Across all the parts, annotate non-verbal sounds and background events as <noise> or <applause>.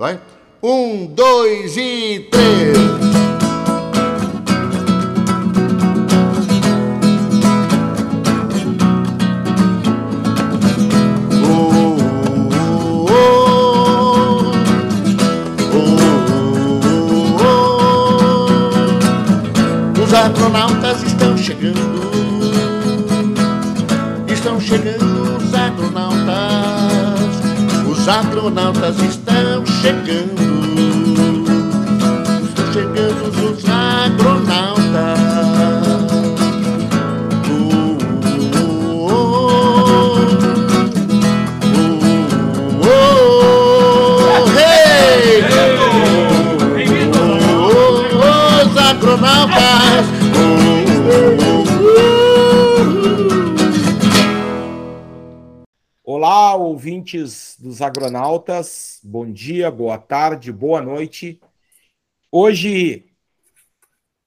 Vai? Um, dois e três. Agronautas. Bom dia, boa tarde, boa noite. Hoje,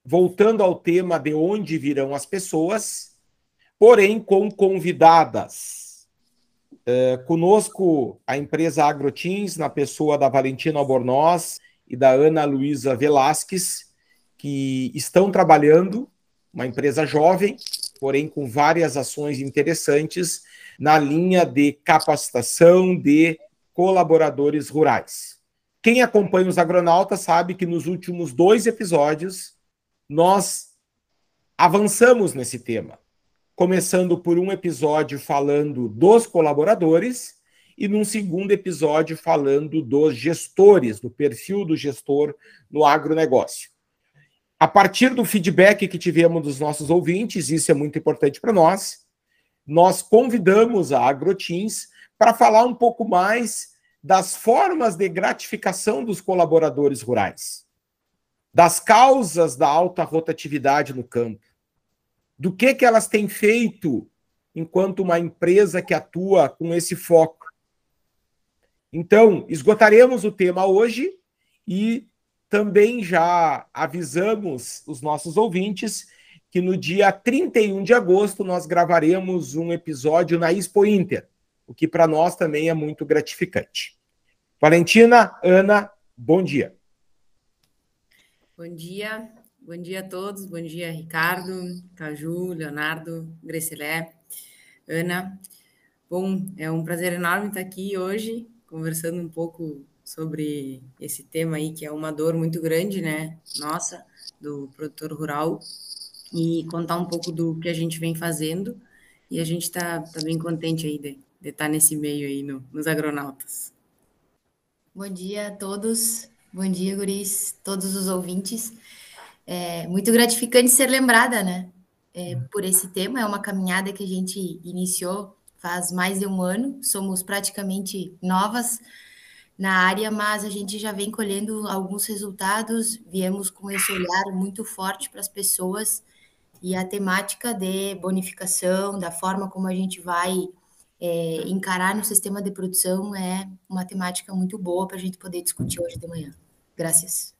voltando ao tema de onde virão as pessoas, porém com convidadas. É, conosco a empresa AgroTeams, na pessoa da Valentina Albornoz e da Ana Luísa Velasquez, que estão trabalhando, uma empresa jovem, porém com várias ações interessantes na linha de capacitação de colaboradores rurais. Quem acompanha os agronautas sabe que nos últimos dois episódios nós avançamos nesse tema, começando por um episódio falando dos colaboradores e num segundo episódio falando dos gestores, do perfil do gestor no agronegócio. A partir do feedback que tivemos dos nossos ouvintes, isso é muito importante para nós, nós convidamos a AgroTeams para falar um pouco mais das formas de gratificação dos colaboradores rurais, das causas da alta rotatividade no campo, do que, que elas têm feito enquanto uma empresa que atua com esse foco. Então, esgotaremos o tema hoje e também já avisamos os nossos ouvintes que no dia 31 de agosto nós gravaremos um episódio na Expo Inter, o que para nós também é muito gratificante. Valentina, Ana, bom dia. Bom dia, bom dia a todos, bom dia Ricardo, Caju, Leonardo, Grecilé, Ana. Bom, é um prazer enorme estar aqui hoje conversando um pouco sobre esse tema aí que é uma dor muito grande, né? Nossa, do produtor rural e contar um pouco do que a gente vem fazendo. E a gente está tá bem contente aí de, de estar nesse meio aí no, nos agronautas. Bom dia a todos, bom dia, guris, todos os ouvintes. É muito gratificante ser lembrada, né, é, por esse tema. É uma caminhada que a gente iniciou faz mais de um ano, somos praticamente novas na área, mas a gente já vem colhendo alguns resultados, viemos com esse olhar muito forte para as pessoas e a temática de bonificação, da forma como a gente vai é, encarar no sistema de produção é uma temática muito boa para a gente poder discutir hoje de manhã. Graças.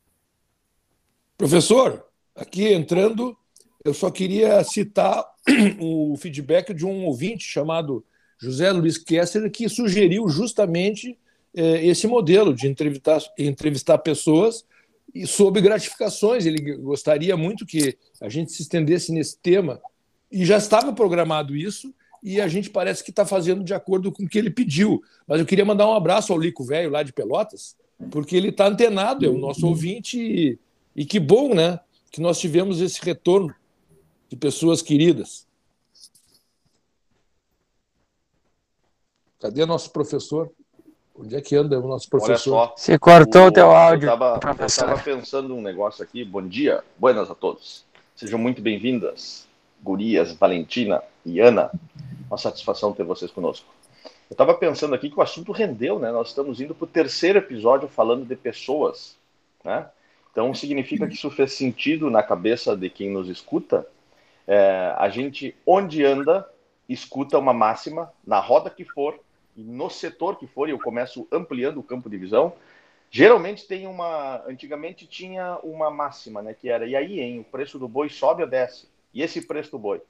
Professor, aqui entrando, eu só queria citar <clears throat> o feedback de um ouvinte chamado José Luiz Kessler, que sugeriu justamente eh, esse modelo de entrevistar, entrevistar pessoas e sobre gratificações. Ele gostaria muito que a gente se estendesse nesse tema e já estava programado isso e a gente parece que está fazendo de acordo com o que ele pediu. Mas eu queria mandar um abraço ao Lico Velho lá de Pelotas, porque ele está antenado, é o nosso ouvinte e, e que bom, né, que nós tivemos esse retorno de pessoas queridas. Cadê nosso professor? Onde é que anda o nosso professor? Olha só. Você cortou o teu áudio, Eu estava pensando um negócio aqui. Bom dia, buenas a todos. Sejam muito bem-vindas, gurias, Valentina e Ana. Uma satisfação ter vocês conosco. Eu estava pensando aqui que o assunto rendeu, né? Nós estamos indo para o terceiro episódio falando de pessoas, né? Então significa que isso fez sentido na cabeça de quem nos escuta. É, a gente, onde anda, escuta uma máxima, na roda que for, no setor que for, eu começo ampliando o campo de visão, geralmente tem uma. Antigamente tinha uma máxima, né? Que era, e aí, hein? O preço do boi sobe ou desce? E esse preço do boi?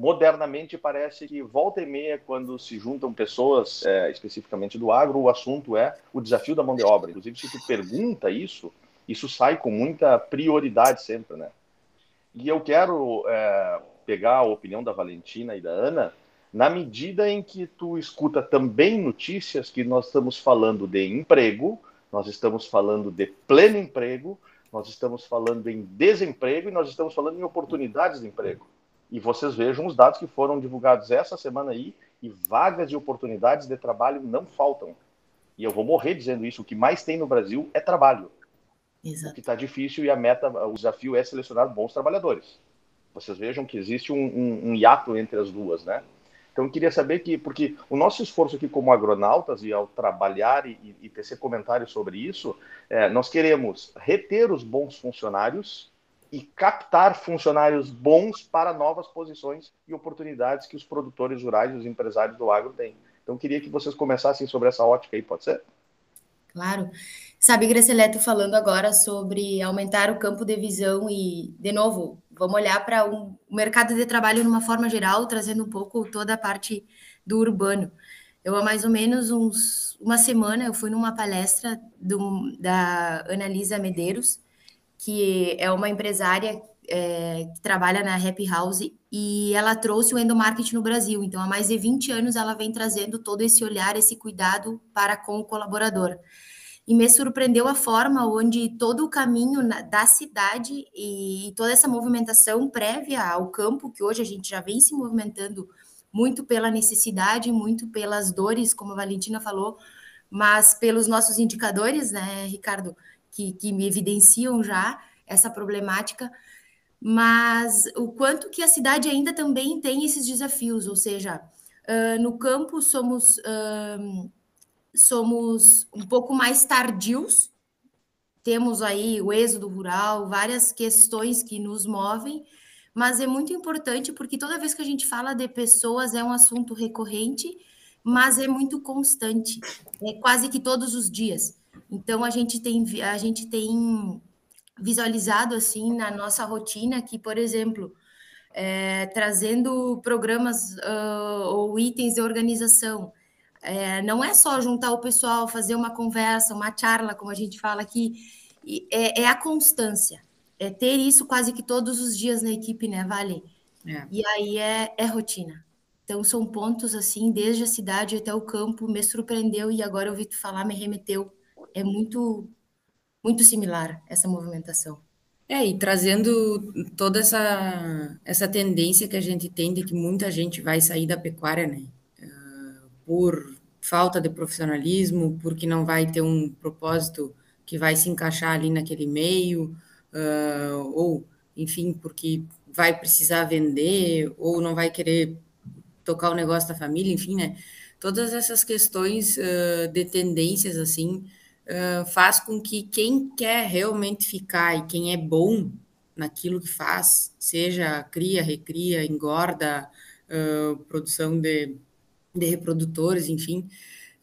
modernamente parece que volta e meia, quando se juntam pessoas é, especificamente do agro, o assunto é o desafio da mão de obra. Inclusive, se tu pergunta isso, isso sai com muita prioridade sempre, né? E eu quero é, pegar a opinião da Valentina e da Ana na medida em que tu escuta também notícias que nós estamos falando de emprego, nós estamos falando de pleno emprego, nós estamos falando em desemprego e nós estamos falando em oportunidades de emprego. E vocês vejam os dados que foram divulgados essa semana aí e vagas de oportunidades de trabalho não faltam. E eu vou morrer dizendo isso: o que mais tem no Brasil é trabalho. Exato. O que está difícil e a meta, o desafio é selecionar bons trabalhadores. Vocês vejam que existe um, um, um hiato entre as duas, né? Então eu queria saber que, porque o nosso esforço aqui como agronautas e ao trabalhar e, e tecer comentários sobre isso, é, nós queremos reter os bons funcionários e captar funcionários bons para novas posições e oportunidades que os produtores rurais e os empresários do agro têm. Então, queria que vocês começassem sobre essa ótica aí, pode ser? Claro. Sabe, Graceleto, falando agora sobre aumentar o campo de visão e, de novo, vamos olhar para o um mercado de trabalho de uma forma geral, trazendo um pouco toda a parte do urbano. Eu, há mais ou menos uns, uma semana, eu fui numa palestra do, da Analisa Medeiros, que é uma empresária é, que trabalha na Happy House e ela trouxe o endomarketing no Brasil. Então, há mais de 20 anos, ela vem trazendo todo esse olhar, esse cuidado para com o colaborador. E me surpreendeu a forma onde todo o caminho na, da cidade e, toda essa movimentação prévia ao campo, que hoje a gente já vem se movimentando muito pela necessidade, muito pelas dores, como a Valentina falou, mas pelos nossos indicadores, né, Ricardo? que, que me evidenciam já essa problemática, mas o quanto que a cidade ainda também tem esses desafios, ou seja, uh, no campo somos, uh, somos um pouco mais tardios, temos aí o êxodo rural, várias questões que nos movem, mas é muito importante porque toda vez que a gente fala de pessoas é um assunto recorrente, mas é muito constante, é quase que todos os dias. Então a gente tem a gente tem visualizado assim na nossa rotina que, por exemplo, é, trazendo programas uh, ou itens de organização. É, não é só juntar o pessoal, fazer uma conversa, uma charla, como a gente fala aqui, é, é, a constância, é ter isso quase que todos os dias na equipe, né, Vale? É. E aí é, é rotina. Então são pontos assim, desde a cidade até o campo, me surpreendeu e agora eu ouvi tu falar, me remeteu é muito, muito similar essa movimentação. É, e trazendo toda essa, essa tendência que a gente tem de que muita gente vai sair da pecuária, né? Uh, por falta de profissionalismo, porque não vai ter um propósito que vai se encaixar ali naquele meio, uh, ou, enfim, porque vai precisar vender, ou não vai querer tocar o negócio da família, enfim, né? Todas essas questões uh, de tendências, assim, faz com que quem quer realmente ficar e quem é bom naquilo que faz, seja cria, recria, engorda, uh, produção de, de, reprodutores, enfim,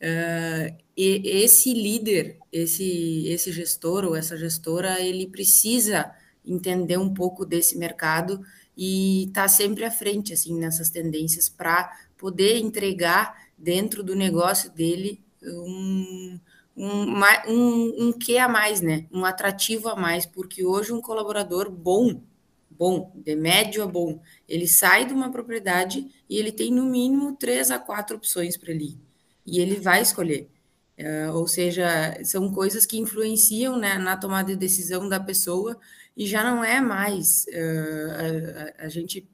uh, e esse líder, esse, esse gestor ou essa gestora, ele precisa entender um pouco desse mercado e estar tá sempre à frente assim nessas tendências para poder entregar dentro do negócio dele um, um, um, um que a mais, né? Um atrativo a mais, porque hoje um colaborador bom, bom, de médio a bom, ele sai de uma propriedade e ele tem no mínimo três a quatro opções para ele. E ele vai escolher. Uh, ou seja, são coisas que influenciam né, na tomada de decisão da pessoa e já não é mais. Uh, a, a, a gente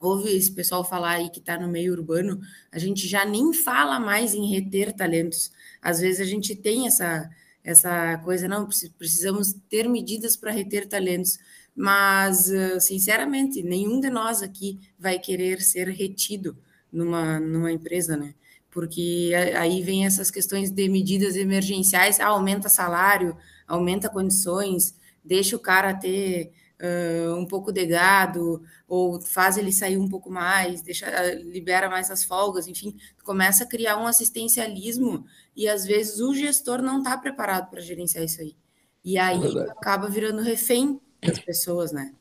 ouve esse pessoal falar aí que está no meio urbano, a gente já nem fala mais em reter talentos. Às vezes a gente tem essa, essa coisa, não, precisamos ter medidas para reter talentos, mas, ah, sinceramente, nenhum de nós aqui vai querer ser retido numa, numa empresa, né? Porque aí vem essas questões de medidas emergenciais, ah, aumenta salário, aumenta condições, deixa o cara ter uh, um pouco de gado, ou faz ele sair um pouco mais, deixa, libera mais as folgas, enfim, começa a criar um assistencialismo e às vezes o gestor não está preparado para gerenciar isso aí. E aí é acaba virando refém das pessoas, né?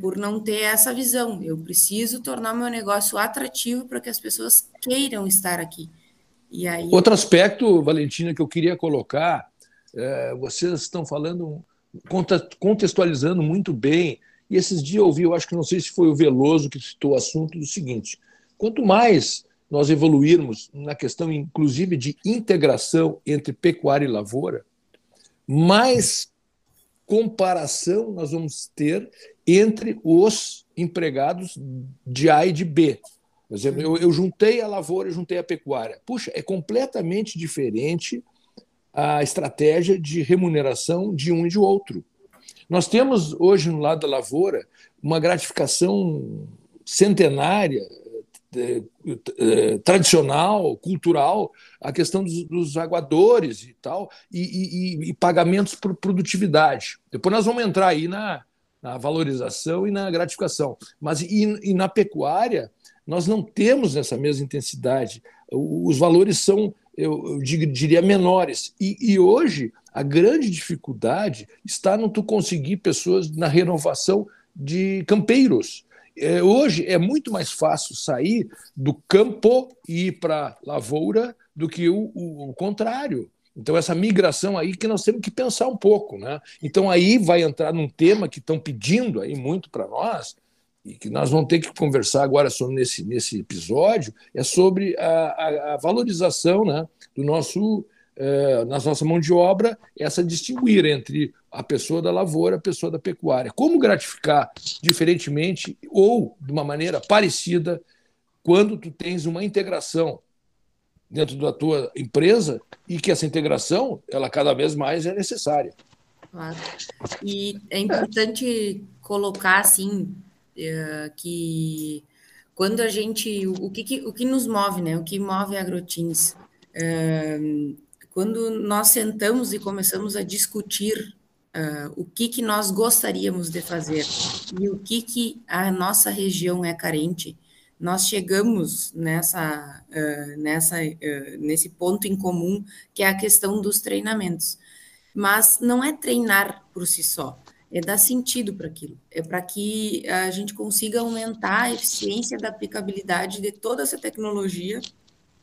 por não ter essa visão. Eu preciso tornar meu negócio atrativo para que as pessoas queiram estar aqui. E aí... Outro aspecto, Valentina, que eu queria colocar, é, vocês estão falando, contextualizando muito bem, e esses dias eu ouvi, eu acho que não sei se foi o Veloso que citou o assunto do seguinte: quanto mais nós evoluirmos na questão, inclusive, de integração entre pecuária e lavoura, mais comparação nós vamos ter entre os empregados de A e de B. Por exemplo, eu, eu juntei a lavoura e juntei a pecuária. Puxa, é completamente diferente a estratégia de remuneração de um e de outro. Nós temos hoje no lado da lavoura uma gratificação centenária, eh, eh, tradicional, cultural, a questão dos, dos aguadores e tal, e, e, e, pagamentos por produtividade. Depois nós vamos entrar aí na, na valorização e na gratificação. Mas e, e na pecuária, nós não temos essa mesma intensidade. Os valores são, eu, eu diria, menores. E, e, hoje, a grande dificuldade está no tu conseguir pessoas na renovação de campeiros. É, hoje é muito mais fácil sair do campo e ir para lavoura do que o, o, o contrário. Então, essa migração aí que nós temos que pensar um pouco. Né? Então, aí vai entrar num tema que estão pedindo aí muito para nós, e que nós vamos ter que conversar agora sobre nesse, nesse episódio, é sobre a, a, a valorização né, do nosso, eh, na nossa mão de obra, essa distinguir entre a pessoa da lavoura e a pessoa da pecuária. Como gratificar diferentemente ou de uma maneira parecida quando tu tens uma integração dentro da tua empresa e que essa integração, ela cada vez mais é necessária. Claro. E é importante colocar assim uh, que quando a gente o que, que, o que nos move, né? O que move a Agrotins, uh, quando nós sentamos e começamos a discutir uh, o que que nós gostaríamos de fazer e o que que a nossa região é carente, nós chegamos nessa, nessa nesse ponto em comum que é a questão dos treinamentos. Mas não é treinar por si só é dar sentido para aquilo, é para que a gente consiga aumentar a eficiência da aplicabilidade de toda essa tecnologia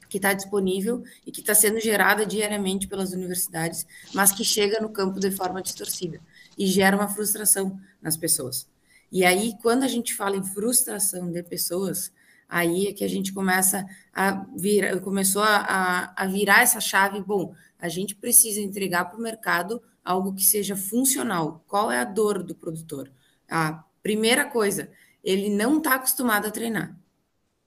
que está disponível e que está sendo gerada diariamente pelas universidades, mas que chega no campo de forma distorcida e gera uma frustração nas pessoas. E aí, quando a gente fala em frustração de pessoas, aí é que a gente começa a vir, começou a, a virar essa chave. Bom, a gente precisa entregar para o mercado algo que seja funcional. Qual é a dor do produtor? A primeira coisa, ele não está acostumado a treinar.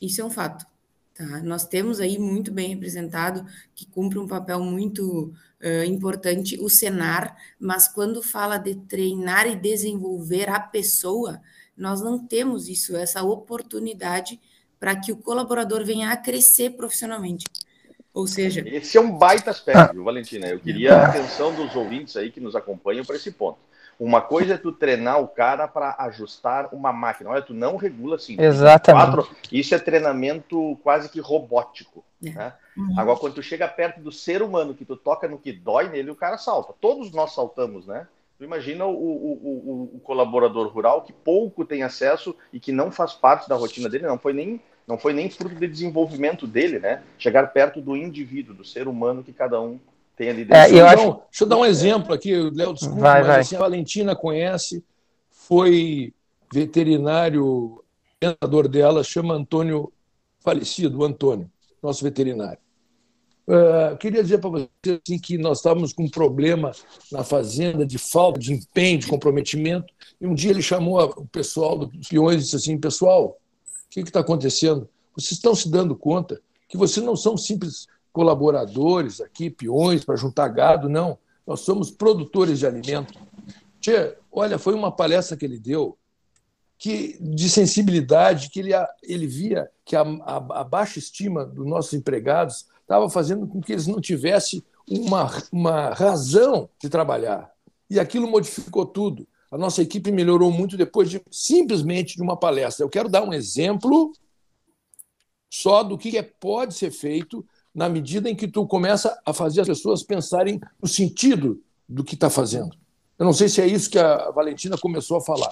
Isso é um fato. Tá? Nós temos aí muito bem representado, que cumpre um papel muito uh, importante, o Senar, mas quando fala de treinar e desenvolver a pessoa, nós não temos isso, essa oportunidade para que o colaborador venha a crescer profissionalmente. Ou seja. Esse é um baita aspecto, viu, Valentina? Eu queria a atenção dos ouvintes aí que nos acompanham para esse ponto. Uma coisa é tu treinar o cara para ajustar uma máquina. Olha, tu não regula assim. Exatamente. Quatro, isso é treinamento quase que robótico. É. Né? Uhum. Agora, quando tu chega perto do ser humano, que tu toca no que dói nele, o cara salta. Todos nós saltamos, né? Tu imagina o, o, o, o colaborador rural que pouco tem acesso e que não faz parte da rotina dele, não foi nem não foi nem fruto de desenvolvimento dele, né? Chegar perto do indivíduo, do ser humano que cada um tem ali dentro. É, eu acho... Deixa eu dar um exemplo aqui, Léo, desculpa, vai, mas vai. Assim, a Valentina conhece, foi veterinário, orientador dela, chama Antônio, falecido, Antônio, nosso veterinário. Uh, queria dizer para você assim, que nós estávamos com um problema na fazenda de falta de empenho, de comprometimento, e um dia ele chamou o pessoal dos peões e disse assim, pessoal, que está acontecendo? Vocês estão se dando conta que vocês não são simples colaboradores aqui, peões para juntar gado, não. Nós somos produtores de alimento. Tchê, olha, foi uma palestra que ele deu que de sensibilidade, que ele, ele via que a, a, a baixa estima dos nossos empregados estava fazendo com que eles não tivessem uma, uma razão de trabalhar. E aquilo modificou tudo. A nossa equipe melhorou muito depois de simplesmente de uma palestra. Eu quero dar um exemplo só do que é, pode ser feito na medida em que tu começa a fazer as pessoas pensarem no sentido do que está fazendo. Eu não sei se é isso que a Valentina começou a falar.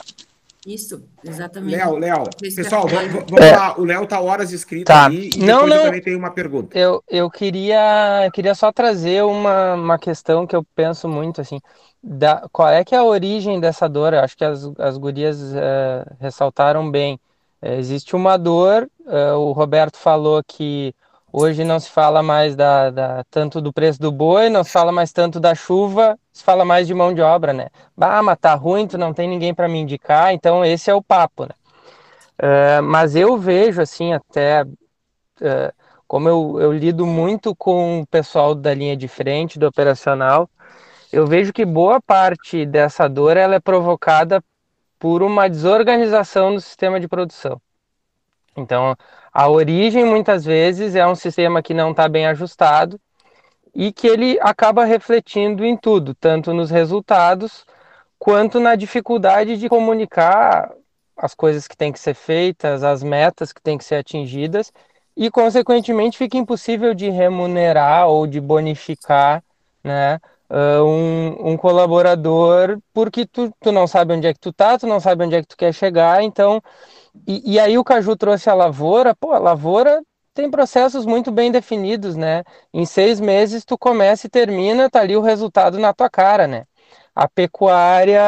Isso, exatamente. Léo, Léo, pessoal, vamos, vamos É. lá. O Léo tá horas escrito Tá. ali e Não, não. também tenho uma pergunta. Eu, eu queria, queria só trazer uma, uma questão que eu penso muito, assim, da, qual é que é a origem dessa dor? Eu acho que as, as gurias eh, ressaltaram bem. Eh, existe uma dor, eh, o Roberto falou que hoje não se fala mais da, da- tanto do preço do boi, não se fala mais tanto da chuva, se fala mais de mão de obra, né? Bah, mas tá ruim, tu não tem ninguém para me indicar, então esse é o papo, né? Eh, mas eu vejo, assim, até eh, como eu, eu lido muito com o pessoal da linha de frente, do operacional, eu vejo que boa parte dessa dor ela é provocada por uma desorganização no sistema de produção. Então, a origem muitas vezes é um sistema que não está bem ajustado e que ele acaba refletindo em tudo, tanto nos resultados quanto na dificuldade de comunicar as coisas que têm que ser feitas, as metas que têm que ser atingidas e, consequentemente, fica impossível de remunerar ou de bonificar, né, um, um colaborador porque tu, tu não sabe onde é que tu tá, tu não sabe onde é que tu quer chegar, então e, e aí o Caju trouxe a lavoura, pô, a lavoura tem processos muito bem definidos, né? Em seis meses tu começa e termina, tá ali o resultado na tua cara, né? A pecuária,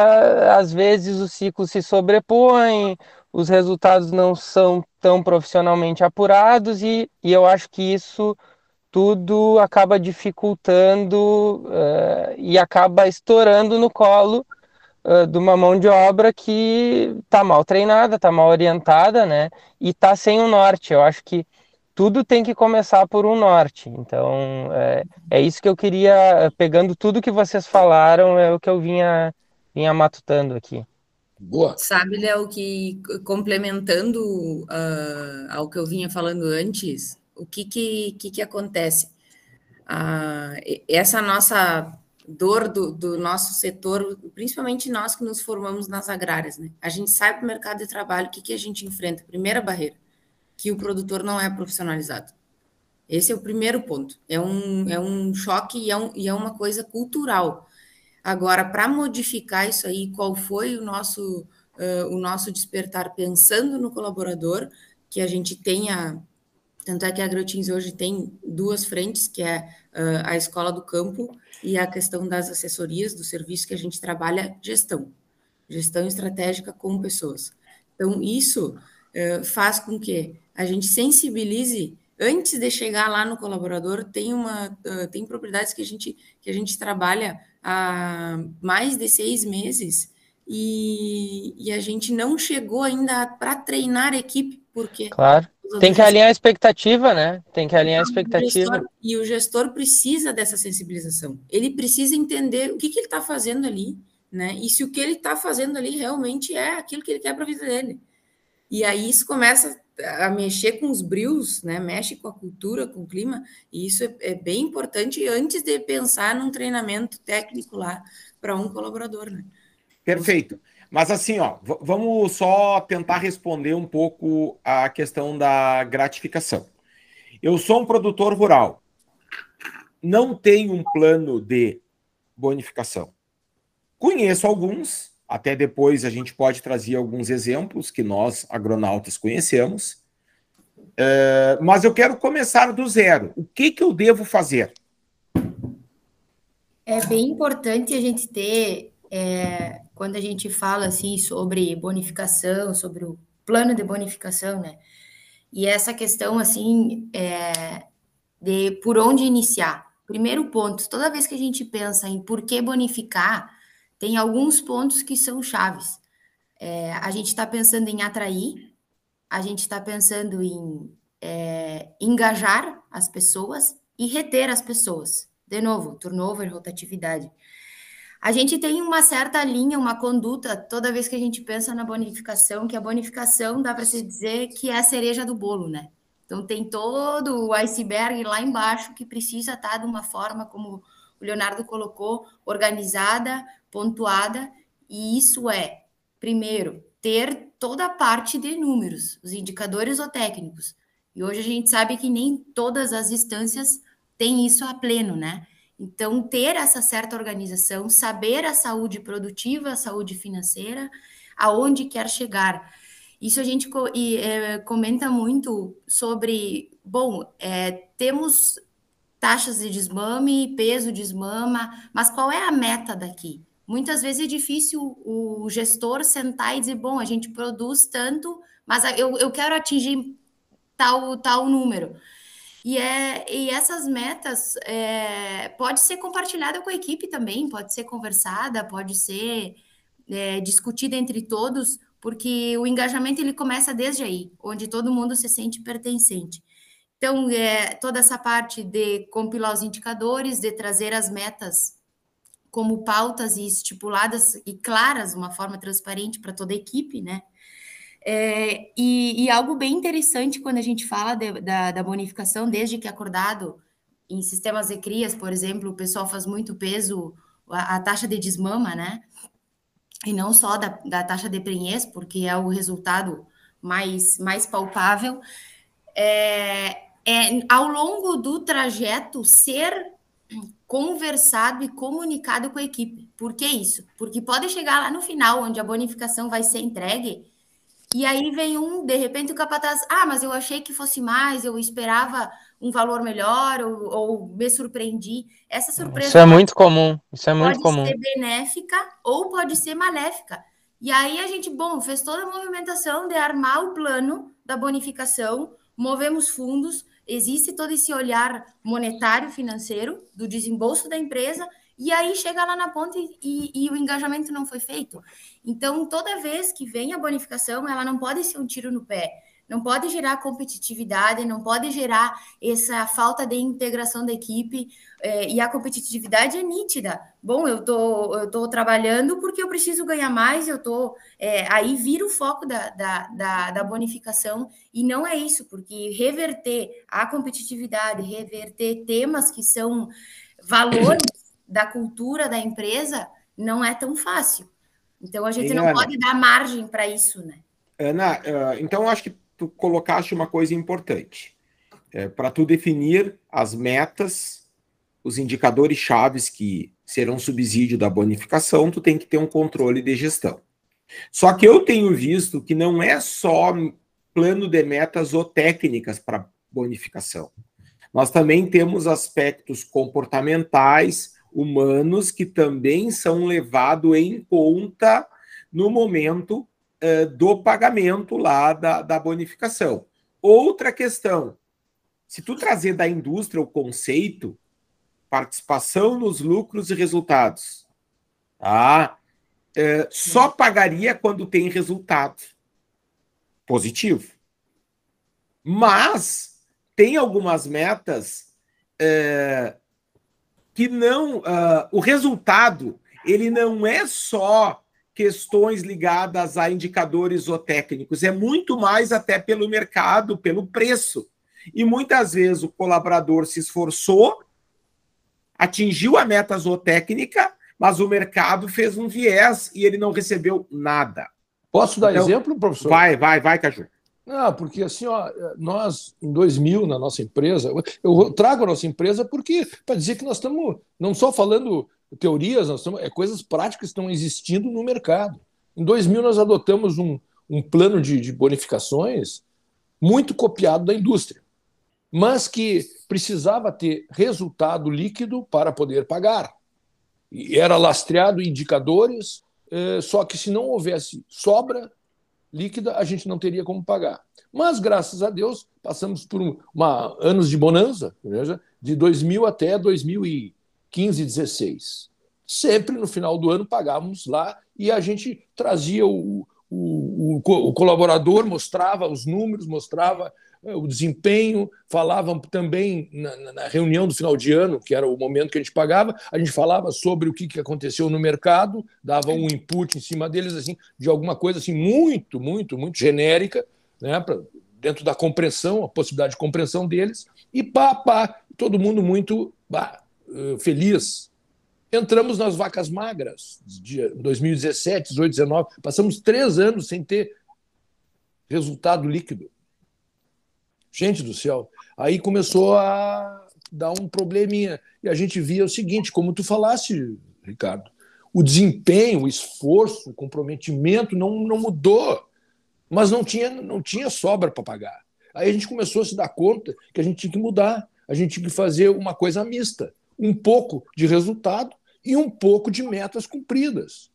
às vezes o ciclo se sobrepõe, os resultados não são tão profissionalmente apurados e, e eu acho que isso tudo acaba dificultando eh, e acaba estourando no colo uh, de uma mão de obra que está mal treinada, está mal orientada, né? E está sem um norte. Eu acho que tudo tem que começar por um norte. Então, é, é isso que eu queria, pegando tudo que vocês falaram, é o que eu vinha, vinha matutando aqui. Boa. Sabe, Léo, que complementando uh, ao que eu vinha falando antes, o que que, que, que acontece? Uh, essa nossa dor do, do, nosso setor, principalmente nós que nos formamos nas agrárias, né? A gente para o mercado de trabalho, o que, que a gente enfrenta? Primeira barreira, que o produtor não é profissionalizado. Esse é o primeiro ponto. É um, é um choque e é, um, e é uma coisa cultural. Agora, para modificar isso aí, qual foi o nosso, uh, o nosso despertar pensando no colaborador, que a gente tenha tanto é que a AgroTeams hoje tem duas frentes, que é uh, a escola do campo e a questão das assessorias, do serviço que a gente trabalha gestão, gestão estratégica com pessoas. Então, isso uh, faz com que a gente sensibilize antes de chegar lá no colaborador, tem uma uh, tem propriedades que a gente que a gente trabalha há mais de seis meses e, e a gente não chegou ainda para treinar a equipe, porque claro. Tem que alinhar a expectativa, né? Tem que alinhar a expectativa. O gestor, e o gestor precisa dessa sensibilização. Ele precisa entender o que, que ele está fazendo ali, né? E se o que ele está fazendo ali realmente é aquilo que ele quer para a vida dele. E aí isso começa a mexer com os brios, né? Mexe com a cultura, com o clima, e isso é, é bem importante antes de pensar num treinamento técnico lá para um colaborador, né? Perfeito. Mas assim, ó, vamos só tentar responder um pouco a questão da gratificação. Eu sou um produtor rural. Não tenho um plano de bonificação. Conheço alguns, até depois a gente pode trazer alguns exemplos que nós, agronautas, conhecemos. É, mas eu quero começar do zero. O que, que eu devo fazer? É bem importante a gente ter é, quando a gente fala assim sobre bonificação, sobre o plano de bonificação, né? E essa questão assim é, de por onde iniciar. Primeiro ponto, toda vez que a gente pensa em por que bonificar, tem alguns pontos que são chaves. É, a gente está pensando em atrair, a gente está pensando em é, engajar as pessoas e reter as pessoas. De novo, turnover, rotatividade. A gente tem uma certa linha, uma conduta, toda vez que a gente pensa na bonificação, que a bonificação dá para se dizer que é a cereja do bolo, né? Então tem todo o iceberg lá embaixo que precisa estar de uma forma, como o Leonardo colocou, organizada, pontuada, e isso é, primeiro, ter toda a parte de números, os indicadores ou técnicos. E hoje a gente sabe que nem todas as instâncias têm isso a pleno, né? Então, ter essa certa organização, saber a saúde produtiva, a saúde financeira, aonde quer chegar. Isso a gente e, é, comenta muito sobre, bom, é, temos taxas de desmame, peso de desmama, mas qual é a meta daqui? Muitas vezes é difícil o gestor sentar e dizer, bom, a gente produz tanto, mas eu, eu quero atingir tal, tal número. E, é, e essas metas é, pode ser compartilhada com a equipe também, pode ser conversada, pode ser é, discutida entre todos, porque o engajamento ele começa desde aí, onde todo mundo se sente pertencente. Então, é, toda essa parte de compilar os indicadores, de trazer as metas como pautas e estipuladas e claras, uma forma transparente para toda a equipe, né? É, e, e, algo bem interessante quando a gente fala de, da, da, bonificação, desde que acordado em sistemas de crias, por exemplo, o pessoal faz muito peso a, a taxa de desmama, né? E não só da, da taxa de prenhez, porque é o resultado mais, mais palpável. É, é, ao longo do trajeto, ser conversado e comunicado com a equipe. Por que isso? Porque pode chegar lá no final, onde a bonificação vai ser entregue, e aí vem um, de repente, o capataz, ah, mas eu achei que fosse mais, eu esperava um valor melhor, ou, ou me surpreendi. Essa surpresa. Isso é muito comum. Isso é muito comum. Pode ser benéfica ou pode ser maléfica. E aí a gente, bom, fez toda a movimentação de armar o plano da bonificação, movemos fundos, existe todo esse olhar monetário financeiro do desembolso da empresa e aí chega lá na ponta e, e, o engajamento não foi feito. Então, toda vez que vem a bonificação, ela não pode ser um tiro no pé, não pode gerar competitividade, não pode gerar essa falta de integração da equipe, é, e a competitividade é nítida. Bom, eu tô, eu tô trabalhando porque eu preciso ganhar mais, eu tô. É, aí vira o foco da, da, da, da bonificação, e não é isso, porque reverter a competitividade, reverter temas que são valores da cultura da empresa não é tão fácil. Então a gente não Ana, pode dar margem para isso, né? Ana, uh, então acho que tu colocaste uma coisa importante. É, para tu definir as metas, os indicadores chaves que serão subsídio da bonificação, tu tem que ter um controle de gestão. Só que eu tenho visto que não é só plano de metas ou técnicas para bonificação. Nós também temos aspectos comportamentais, humanos que também são levados em conta no momento uh, do pagamento lá da, da bonificação. Outra questão, se tu trazer da indústria o conceito, participação nos lucros e resultados, tá? Uh, só pagaria quando tem resultado positivo. Mas tem algumas metas uh, que não. Uh, o resultado ele não é só questões ligadas a indicadores ou técnicos, é muito mais até pelo mercado, pelo preço. E muitas vezes o colaborador se esforçou, atingiu a meta zootécnica, mas o mercado fez um viés e ele não recebeu nada. Posso dar então, exemplo, professor? Vai, vai, vai, Caju. Não, porque assim, ó, nós, em 2000, na nossa empresa, eu trago a nossa empresa porque para dizer que nós estamos não só falando teorias, nós estamos, é coisas práticas que estão existindo no mercado. Em 2000, nós adotamos um, um plano de, de bonificações muito copiado da indústria, mas que precisava ter resultado líquido para poder pagar. E era lastreado indicadores, eh, só que se não houvesse sobra, líquida, a gente não teria como pagar. Mas, graças a Deus, passamos por uma, anos de bonança, de 2000 até 2015, 16. Sempre no final do ano pagávamos lá e a gente trazia o, o, o, o colaborador, mostrava os números, mostrava o desempenho, falavam também na, na, reunião do final de ano, que era o momento que a gente pagava, a gente falava sobre o que, que aconteceu no mercado, dava um input em cima deles, assim, de alguma coisa assim muito, muito, muito genérica, né, pra, dentro da compreensão, a possibilidade de compreensão deles, e pá, pá, todo mundo muito pá, eh, feliz. Entramos nas vacas magras de 2017, 18, 19, passamos três anos sem ter resultado líquido. Gente do céu. Aí começou a dar um probleminha. E a gente via o seguinte, como tu falaste, Ricardo, O desempenho, o esforço, o comprometimento não, não mudou, mas não tinha, não tinha sobra para pagar. Aí a gente começou a se dar conta que a gente tinha que mudar, a gente tinha que fazer uma coisa mista, um pouco de resultado e um pouco de metas cumpridas.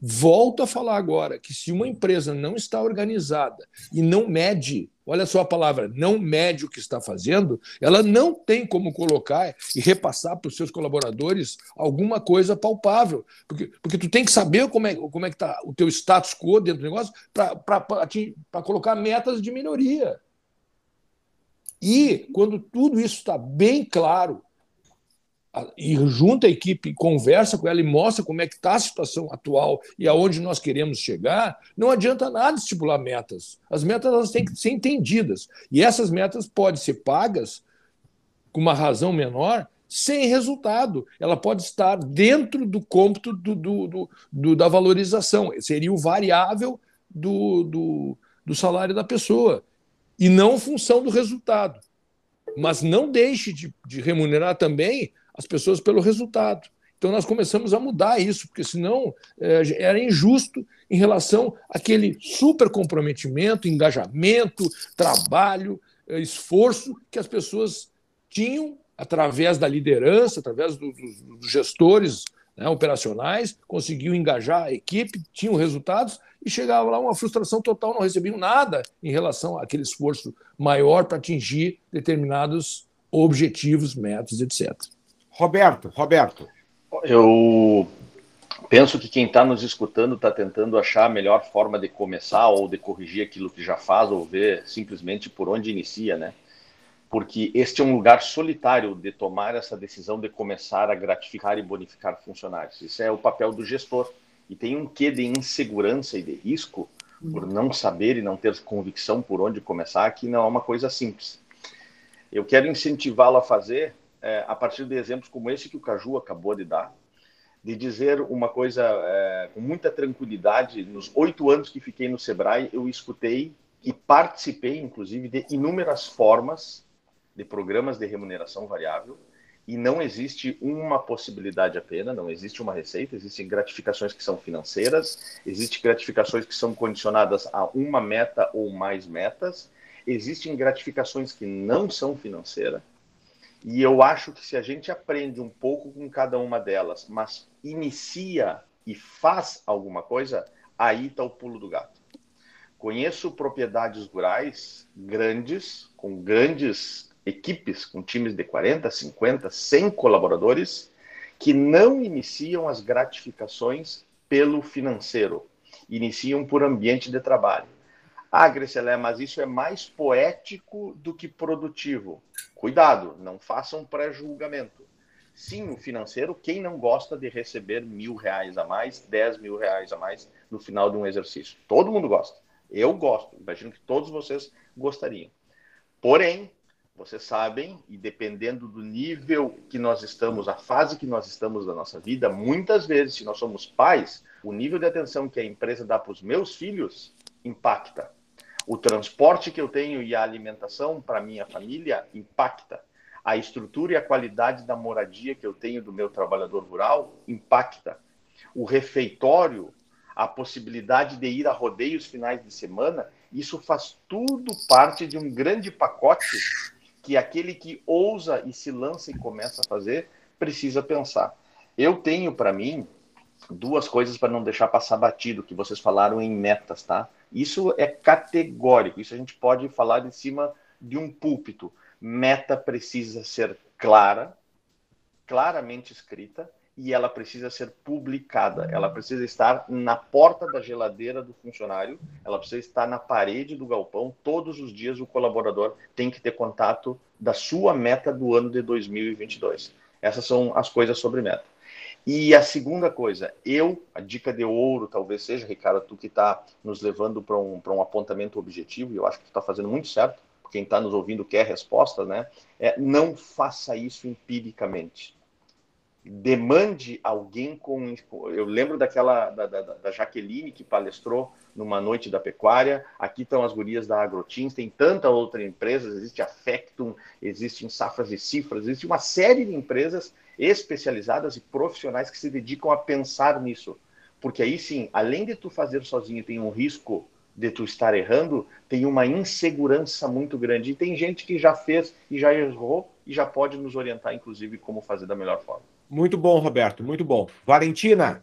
Volto a falar agora que se uma empresa não está organizada e não mede, olha só a palavra, não mede o que está fazendo, ela não tem como colocar e repassar para os seus colaboradores alguma coisa palpável, porque, porque tu tem que saber como é como é que está o teu status quo dentro do negócio para colocar metas de minoria. E quando tudo isso está bem claro, e junta a equipe, conversa com ela e mostra como é que está a situação atual e aonde nós queremos chegar, não adianta nada estipular metas. As metas elas têm que ser entendidas. E essas metas podem ser pagas com uma razão menor, sem resultado. Ela pode estar dentro do cômputo do, do, do, do da valorização. Seria o variável do, do, salário da pessoa. E não função do resultado. Mas não deixe de, de remunerar também as pessoas pelo resultado. Então nós começamos a mudar isso, porque senão é, era injusto em relação àquele super comprometimento, engajamento, trabalho, é, esforço que as pessoas tinham através da liderança, através do, do, dos gestores né, operacionais, conseguiu engajar a equipe, tinham resultados e chegava lá uma frustração total, não recebiam nada em relação àquele esforço maior para atingir determinados objetivos, metas, etc. Roberto, Roberto. Eu penso que quem está nos escutando está tentando achar a melhor forma de começar ou de corrigir aquilo que já faz ou ver simplesmente por onde inicia, né? Porque este é um lugar solitário de tomar essa decisão de começar a gratificar e bonificar funcionários. Isso é o papel do gestor. E tem um quê de insegurança e de risco por não saber e não ter convicção por onde começar, que não é uma coisa simples. Eu quero incentivá-lo a fazer é, a partir de exemplos como esse que o Caju acabou de dar, de dizer uma coisa é, com muita tranquilidade. Nos oito anos que fiquei no Sebrae, eu escutei e participei, inclusive, de inúmeras formas de programas de remuneração variável e não existe uma possibilidade apenas, não existe uma receita, existem gratificações que são financeiras, existem gratificações que são condicionadas a uma meta ou mais metas, existem gratificações que não são financeiras, e eu acho que se a gente aprende um pouco com cada uma delas, mas inicia e faz alguma coisa, aí está o pulo do gato. Conheço propriedades rurais grandes, com grandes equipes, com times de 40, 50, 100 colaboradores, que não iniciam as gratificações pelo financeiro, iniciam por ambiente de trabalho. Ah, Grecelé, mas isso é mais poético do que produtivo. Cuidado, não façam pré-julgamento. Sim, o financeiro, quem não gosta de receber mil reais a mais, dez mil reais a mais no final de um exercício? Todo mundo gosta. Eu gosto. Imagino que todos vocês gostariam. Porém, vocês sabem, e dependendo do nível que nós estamos, a fase que nós estamos da nossa vida, muitas vezes, se nós somos pais, o nível de atenção que a empresa dá para os meus filhos impacta. O transporte que eu tenho e a alimentação para minha família impacta. A estrutura e a qualidade da moradia que eu tenho do meu trabalhador rural impacta. O refeitório, a possibilidade de ir a rodeios finais de semana, isso faz tudo parte de um grande pacote que aquele que ousa e se lança e começa a fazer precisa pensar. Eu tenho para mim duas coisas para não deixar passar batido que vocês falaram em metas, tá? Isso é categórico, isso a gente pode falar de cima de um púlpito. Meta precisa ser clara, claramente escrita, e ela precisa ser publicada. Ela precisa estar na porta da geladeira do funcionário, ela precisa estar na parede do galpão. Todos os dias o colaborador tem que ter contato da sua meta do ano de 2022. Essas são as coisas sobre meta. E a segunda coisa, eu, a dica de ouro talvez seja, Ricardo, tu que está nos levando para um, um apontamento objetivo, e eu acho que tu está fazendo muito certo, quem está nos ouvindo quer resposta, né? É, não faça isso empiricamente. demande alguém com. Eu lembro daquela da, da, da, Jaqueline que palestrou numa noite da pecuária. Aqui estão as gurias da Agrotins, tem tanta outra empresas, existe a Factum, existem safras e cifras, existe uma série de empresas especializadas e profissionais que se dedicam a pensar nisso. Porque aí sim, além de tu fazer sozinho, tem um risco de tu estar errando, tem uma insegurança muito grande. E tem gente que já fez e já errou e já pode nos orientar, inclusive, como fazer da melhor forma. Muito bom, Roberto, muito bom. Valentina.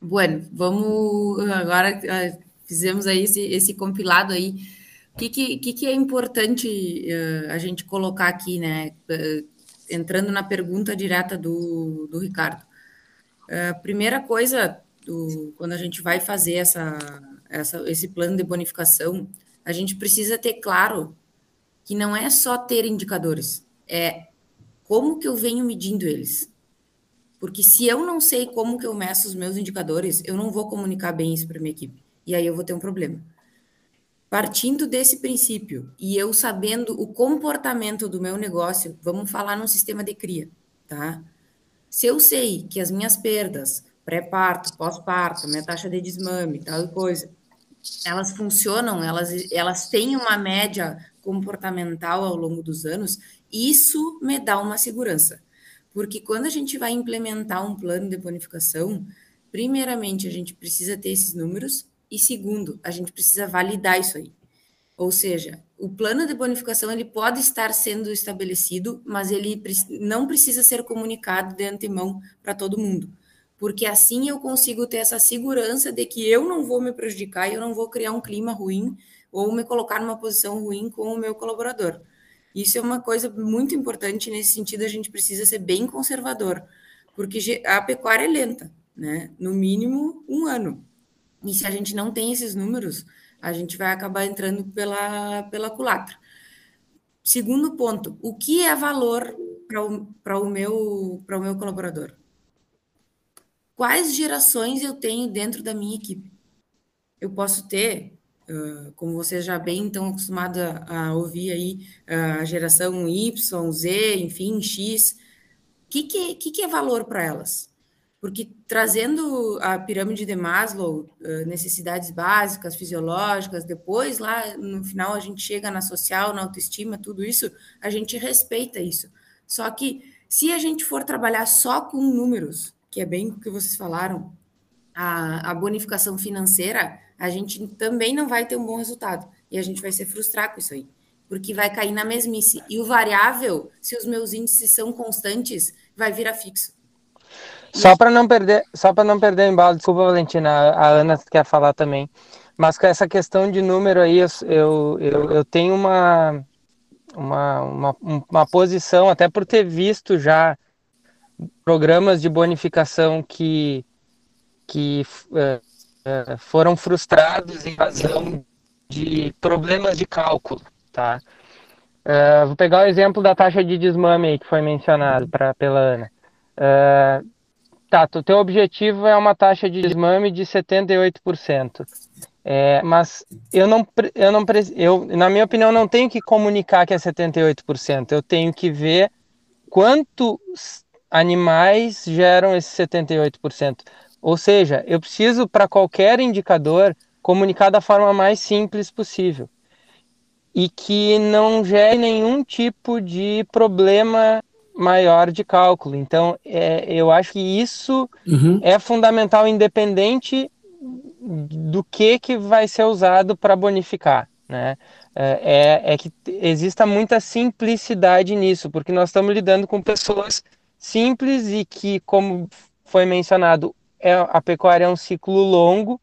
Bueno, vamos agora ah, fizemos aí esse, esse compilado aí. O que, que, que é importante uh, a gente colocar aqui, né? Uh, entrando na pergunta direta do, do Ricardo. Uh, primeira coisa, do, quando a gente vai fazer essa, essa, esse plano de bonificação, a gente precisa ter claro que não é só ter indicadores, é como que eu venho medindo eles. Porque se eu não sei como que eu meço os meus indicadores, eu não vou comunicar bem isso para minha equipe. E aí eu vou ter um problema. Partindo desse princípio e eu sabendo o comportamento do meu negócio, vamos falar num sistema de cria, tá? Se eu sei que as minhas perdas, pré-parto, pós-parto, minha taxa de desmame, tal coisa, elas funcionam, elas, elas têm uma média comportamental ao longo dos anos, isso me dá uma segurança. Porque quando a gente vai implementar um plano de bonificação, primeiramente a gente precisa ter esses números e segundo, a gente precisa validar isso aí. Ou seja, o plano de bonificação ele pode estar sendo estabelecido, mas ele não precisa ser comunicado de antemão para todo mundo, porque assim eu consigo ter essa segurança de que eu não vou me prejudicar e eu não vou criar um clima ruim ou me colocar numa posição ruim com o meu colaborador. Isso é uma coisa muito importante nesse sentido, a gente precisa ser bem conservador, porque a pecuária é lenta, né? No mínimo um ano. E se a gente não tem esses números, a gente vai acabar entrando pela, pela culatra. Segundo ponto, o que é valor para o, o, meu, o meu colaborador? Quais gerações eu tenho dentro da minha equipe? Eu posso ter Uh, como vocês já bem estão acostumados a, a, ouvir aí, uh, a geração Y, Z, enfim, X, o que, que, que, que é valor para elas? Porque trazendo a pirâmide de Maslow, uh, necessidades básicas, fisiológicas, depois lá no final a gente chega na social, na autoestima, tudo isso, a gente respeita isso. Só que se a gente for trabalhar só com números, que é bem o que vocês falaram, a, a bonificação financeira, a gente também não vai ter um bom resultado. E a gente vai se frustrar com isso aí. Porque vai cair na mesmice. E o variável, se os meus índices são constantes, vai virar fixo. Só para não perder, só para não perder o embalo, desculpa, Valentina, a Ana quer falar também. Mas com essa questão de número aí, eu, eu, eu tenho uma, uma, uma, uma posição, até por ter visto já programas de bonificação que, que uh, foram frustrados em razão de problemas de cálculo, tá? Uh, vou pegar o exemplo da taxa de desmame que foi mencionado pra, pela Ana. Uh, tá, o teu objetivo é uma taxa de desmame de 78%. É, mas eu não, eu não, eu, na minha opinião, não tenho que comunicar que é 78%. Eu tenho que ver quantos animais geram esse 78%. Ou seja, eu preciso, para qualquer indicador, comunicar da forma mais simples possível e que não gere nenhum tipo de problema maior de cálculo. Então, é, eu acho que isso uhum. é fundamental, independente do que, que vai ser usado para bonificar. Né? É, é, é que exista muita simplicidade nisso, porque nós estamos lidando com pessoas simples e que, como foi mencionado, é, a pecuária é um ciclo longo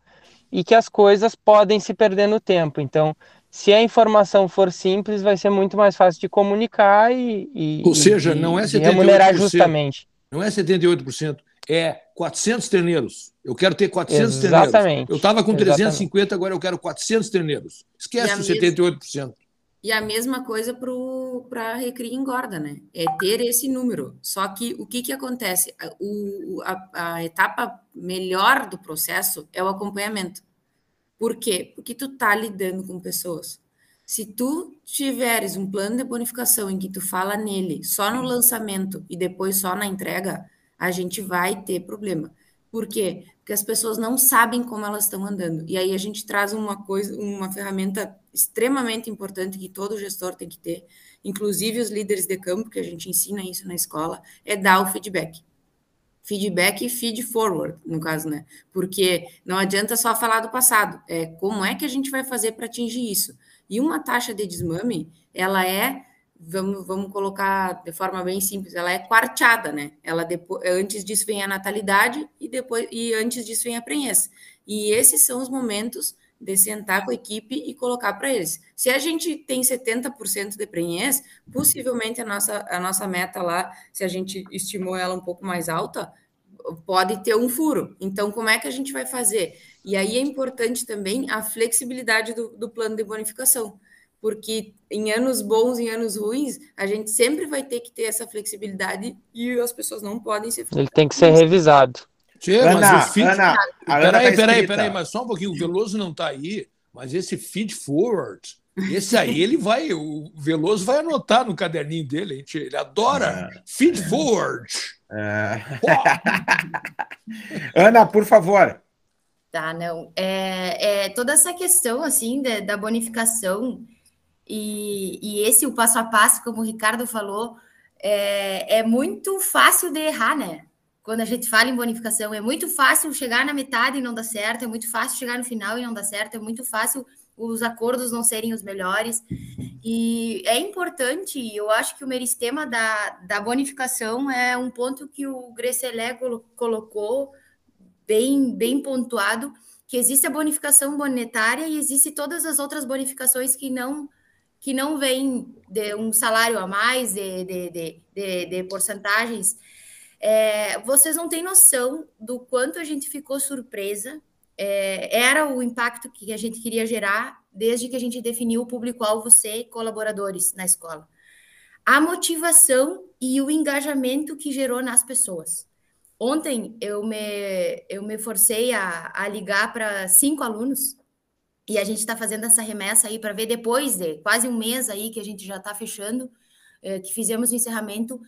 e que as coisas podem se perder no tempo. Então, se a informação for simples, vai ser muito mais fácil de comunicar e, e ou seja, não é 78%, remunerar justamente. Não é 78%, é 400 terneiros. Eu quero ter 400 Exatamente. terneiros. Eu estava com 350, Exatamente. agora eu quero 400 terneiros. Esquece os 78%. E a mesma coisa para a recria engorda, né? É ter esse número. Só que o que, que acontece? O, a, a etapa melhor do processo é o acompanhamento. Por quê? Porque tu tá lidando com pessoas. Se tu tiveres um plano de bonificação em que tu fala nele só no lançamento e depois só na entrega, a gente vai ter problema. Por quê? Porque as pessoas não sabem como elas estão andando. E aí a gente traz uma coisa, uma ferramenta extremamente importante que todo gestor tem que ter, inclusive os líderes de campo, que a gente ensina isso na escola, é dar o feedback. Feedback e feed forward, no caso, né? Porque não adianta só falar do passado, é como é que a gente vai fazer para atingir isso. E uma taxa de desmame, ela é, vamos, vamos colocar de forma bem simples, ela é quarteada, né? Ela depois, antes disso vem a natalidade e depois e antes disso vem a prenhez. E esses são os momentos de sentar com a equipe e colocar para eles. Se a gente tem 70% de prenhez, possivelmente a nossa, a nossa meta lá, se a gente estimou ela um pouco mais alta, pode ter um furo. Então, como é que a gente vai fazer? E aí é importante também a flexibilidade do, do plano de bonificação, porque em anos bons, em anos ruins, a gente sempre vai ter que ter essa flexibilidade e as pessoas não podem ser. Ele tem que ser revisado. Tchê, Ana, mas o feed... Ana, peraí, tá peraí, peraí, mas só um pouquinho. O Veloso não está aí, mas esse feed forward, esse aí ele vai, o Veloso vai anotar no caderninho dele, gente. ele adora é. feed forward. É. <laughs> Ana, por favor. Tá, não. É, é toda essa questão assim da, da bonificação e, e, esse o passo a passo, como o Ricardo falou, é, é muito fácil de errar, né? Quando a gente fala em bonificação, é muito fácil chegar na metade e não dar certo, é muito fácil chegar no final e não dar certo, é muito fácil os acordos não serem os melhores. E é importante, eu acho que o meristema da, da bonificação é um ponto que o Grecelé colocou bem, bem pontuado, que existe a bonificação monetária e existe todas as outras bonificações que não que não vêm de um salário a mais, de, de, de, de, de porcentagens é, vocês não têm noção do quanto a gente ficou surpresa. É, era o impacto que a gente queria gerar desde que a gente definiu o público-alvo ser colaboradores na escola. A motivação e o engajamento que gerou nas pessoas. Ontem eu me, eu me forcei a, a ligar para cinco alunos e a gente está fazendo essa remessa aí para ver depois de quase um mês aí que a gente já está fechando, é, que fizemos o encerramento,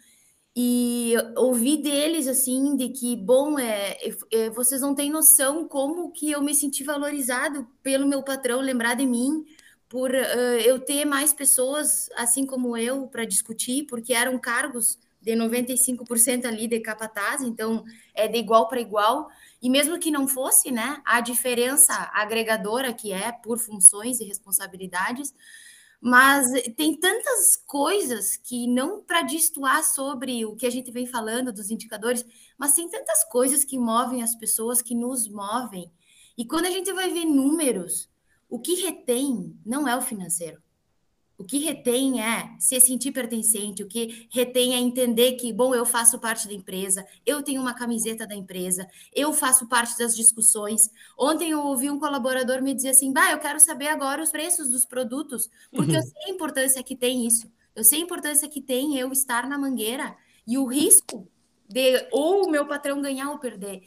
e ouvi deles assim de que bom é, é, vocês não têm noção como que eu me senti valorizado pelo meu patrão lembrar de mim por uh, eu ter mais pessoas assim como eu para discutir porque eram cargos de 95% ali de capataz então é de igual para igual. E mesmo que não fosse né a diferença agregadora que é por funções e responsabilidades mas tem tantas coisas que não para destoar sobre o que a gente vem falando dos indicadores, mas tem tantas coisas que movem as pessoas, que nos movem. E quando a gente vai ver números, o que retém não é o financeiro. O que retém é se sentir pertencente, o que retém é entender que, bom, eu faço parte da empresa, eu tenho uma camiseta da empresa, eu faço parte das discussões. Ontem eu ouvi um colaborador me dizer assim: bah, eu quero saber agora os preços dos produtos, porque uhum. eu sei a importância que tem isso, eu sei a importância que tem eu estar na mangueira e o risco de ou o meu patrão ganhar ou perder.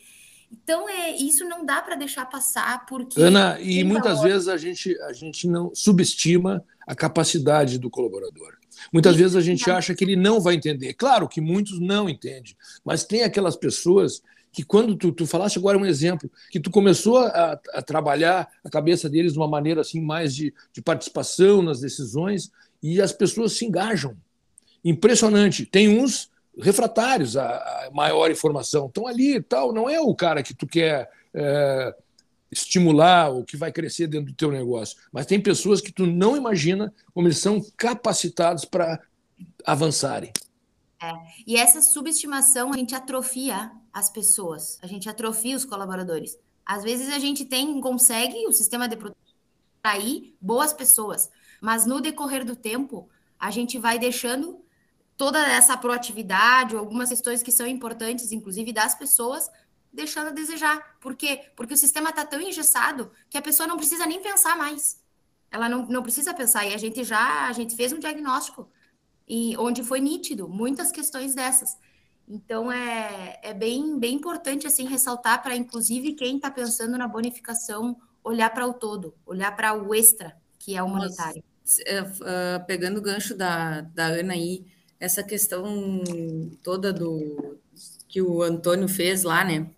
Então, é, isso não dá para deixar passar, porque. Ana, e muitas hora... vezes a gente, a gente não subestima a capacidade do colaborador. Muitas vezes a gente acha que ele não vai entender. Claro que muitos não entendem, mas tem aquelas pessoas que quando tu, tu falaste agora um exemplo, que tu começou a, a trabalhar a cabeça deles de uma maneira assim mais de, de participação nas decisões e as pessoas se engajam. Impressionante. Tem uns refratários a, a maior informação, estão ali e tal. Não é o cara que tu quer é, estimular o que vai crescer dentro do teu negócio. Mas tem pessoas que tu não imagina como eles são capacitados para avançarem. É. E essa subestimação a gente atrofia as pessoas, a gente atrofia os colaboradores. Às vezes a gente tem consegue o sistema de atrair boas pessoas, mas no decorrer do tempo a gente vai deixando toda essa proatividade, algumas questões que são importantes, inclusive das pessoas, deixando a desejar. Por quê? Porque o sistema está tão engessado que a pessoa não precisa nem pensar mais. Ela não, não precisa pensar. E a gente já a gente fez um diagnóstico e onde foi nítido muitas questões dessas. Então é, é bem, bem importante assim ressaltar para inclusive quem está pensando na bonificação olhar para o todo, olhar para o extra que é o monetário. uh, pegando o gancho da, da Ana aí, essa questão toda do que o Antônio fez lá, né?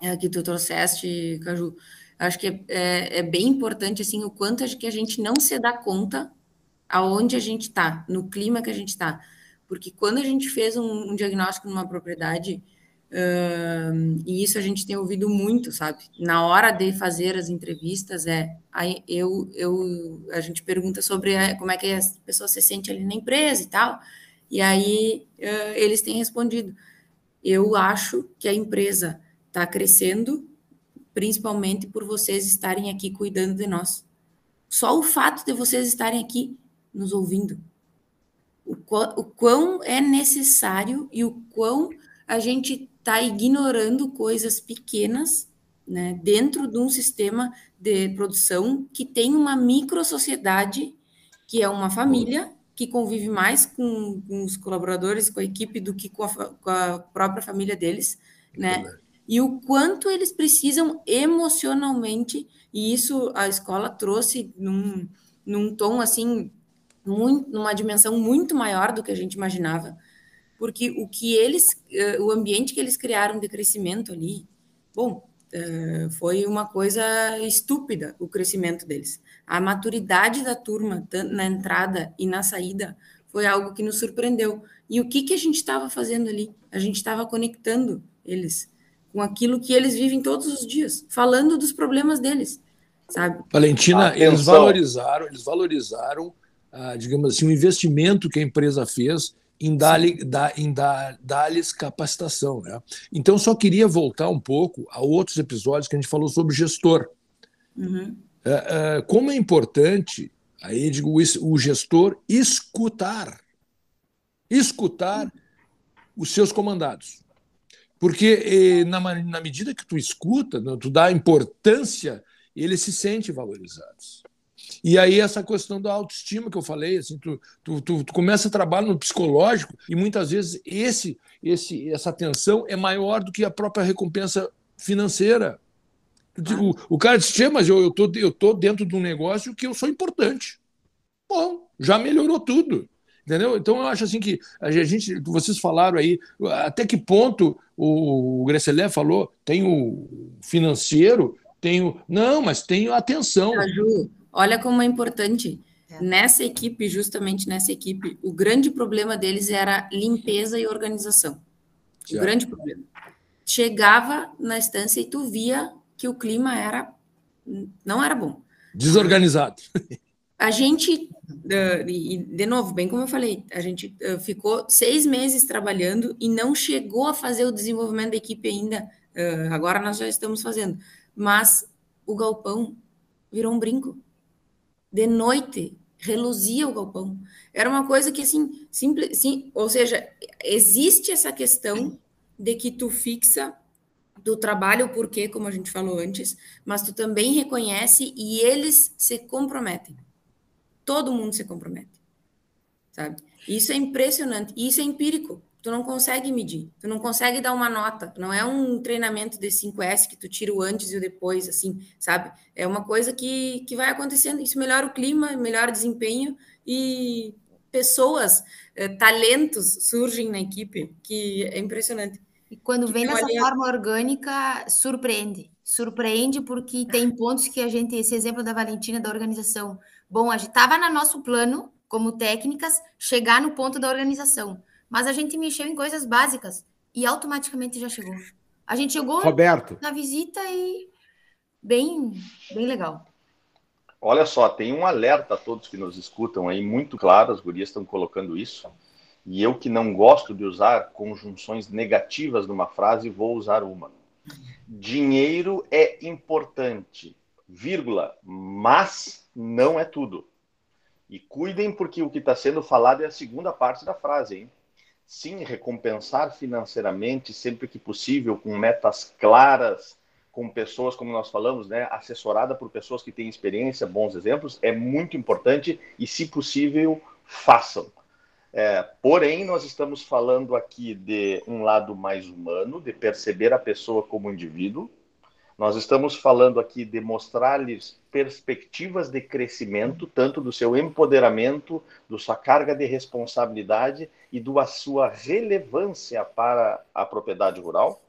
É, que tu trouxeste, Caju. Acho que é, é, é, bem importante assim o quanto que a gente não se dá conta aonde a gente está, no clima que a gente está. Porque quando a gente fez um, um diagnóstico numa propriedade, uh, e isso a gente tem ouvido muito, sabe? Na hora de fazer as entrevistas, é aí eu, eu a gente pergunta sobre a, como é que a pessoa se sente ali na empresa e tal, e aí uh, eles têm respondido. Eu acho que a empresa está crescendo, principalmente por vocês estarem aqui cuidando de nós. Só o fato de vocês estarem aqui nos ouvindo. O, quão, o quão é necessário e o quão a gente está ignorando coisas pequenas né, dentro de um sistema de produção que tem uma micro sociedade que é uma família que convive mais com, com os colaboradores, com a equipe, do que com a, com a própria família deles, né? E o quanto eles precisam emocionalmente, e isso a escola trouxe num, num tom assim muito, numa dimensão muito maior do que a gente imaginava, porque o que eles, eh, o ambiente que eles criaram de crescimento ali, bom, eh, foi uma coisa estúpida o crescimento deles. A maturidade da turma na entrada e na saída foi algo que nos surpreendeu. E o que, que a gente estava fazendo ali? A gente estava conectando eles com aquilo que eles vivem todos os dias, falando dos problemas deles, sabe? Valentina, Atenção. eles valorizaram, eles valorizaram ah, digamos assim, o investimento que a empresa fez em dar-lhes dar, dar capacitação. Né? Então, só queria voltar um pouco a outros episódios que a gente falou sobre gestor. Uhum. É, é, como é importante, aí digo, o gestor escutar, escutar os seus comandados. Porque na, medida que tu escuta, tu dá importância, eles se sentem valorizados. E aí essa questão da autoestima que eu falei, assim, tu, tu, tu, tu começa a trabalhar no psicológico e muitas vezes esse, esse, essa tensão é maior do que a própria recompensa financeira. O, o cara diz, mas eu, eu, tô, eu tô dentro de um negócio que eu sou importante. Bom, já melhorou tudo. Entendeu? Então eu acho assim que a gente, vocês falaram aí, até que ponto o, o Gresselé falou, tem o financeiro, tem o. Não, mas tem a atenção. Ju, Olha como é importante. É. Nessa equipe, justamente nessa equipe, o grande problema deles era limpeza e organização. O grande problema. Chegava na estância e tu via que o clima era não era bom. Desorganizado. A gente, e de novo, bem como eu falei, a gente ficou seis meses trabalhando e não chegou a fazer o desenvolvimento da equipe ainda. Agora nós já estamos fazendo. Mas o galpão virou um brinco de noite reluzia o galpão. Era uma coisa que assim, simples, sim, ou seja, existe essa questão de que tu fixa do trabalho o porquê, como a gente falou antes, mas tu também reconhece e eles se comprometem. Todo mundo se compromete. Sabe? Isso é impressionante, isso é empírico tu não consegue medir, tu não consegue dar uma nota, não é um treinamento de 5S que tu tira o antes e o depois, assim, sabe? É uma coisa que, que vai acontecendo, isso melhora o clima, melhora o desempenho e pessoas, eh, talentos surgem na equipe, que é impressionante. E quando vem dessa forma orgânica, surpreende. Surpreende porque tem pontos que a gente, esse exemplo da Valentina, da organização, bom, a gente estava no nosso plano, como técnicas, chegar no ponto da organização mas a gente mexeu em coisas básicas e automaticamente já chegou. A gente chegou Roberto. na visita e bem, bem legal. Olha só, tem um alerta a todos que nos escutam aí, muito claro, as gurias estão colocando isso. E eu que não gosto de usar conjunções negativas numa frase, vou usar uma. Dinheiro é importante, vírgula, mas não é tudo. E cuidem porque o que está sendo falado é a segunda parte da frase, hein? sim recompensar financeiramente sempre que possível, com metas claras, com pessoas, como nós falamos, né, assessorada por pessoas que têm experiência, bons exemplos, é muito importante e, se possível, façam. É, porém, nós estamos falando aqui de um lado mais humano, de perceber a pessoa como indivíduo, Nós estamos falando aqui de mostrar-lhes perspectivas de crescimento, tanto do seu empoderamento, da sua carga de responsabilidade e da sua relevância para a propriedade rural.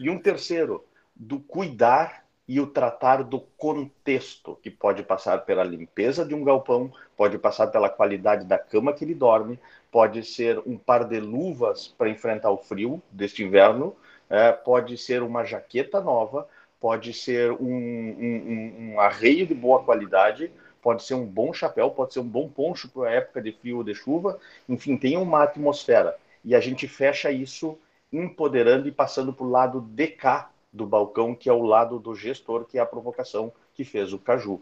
E um terceiro, do cuidar e o tratar do contexto, que pode passar pela limpeza de um galpão, pode passar pela qualidade da cama que ele dorme, pode ser um par de luvas para enfrentar o frio deste inverno, é, pode ser uma jaqueta nova, pode ser um, um, um, arreio de boa qualidade, pode ser um bom chapéu, pode ser um bom poncho para a época de frio ou de chuva, enfim, tem uma atmosfera. E a gente fecha isso empoderando e passando para o lado de cá do balcão, que é o lado do gestor, que é a provocação que fez o Caju.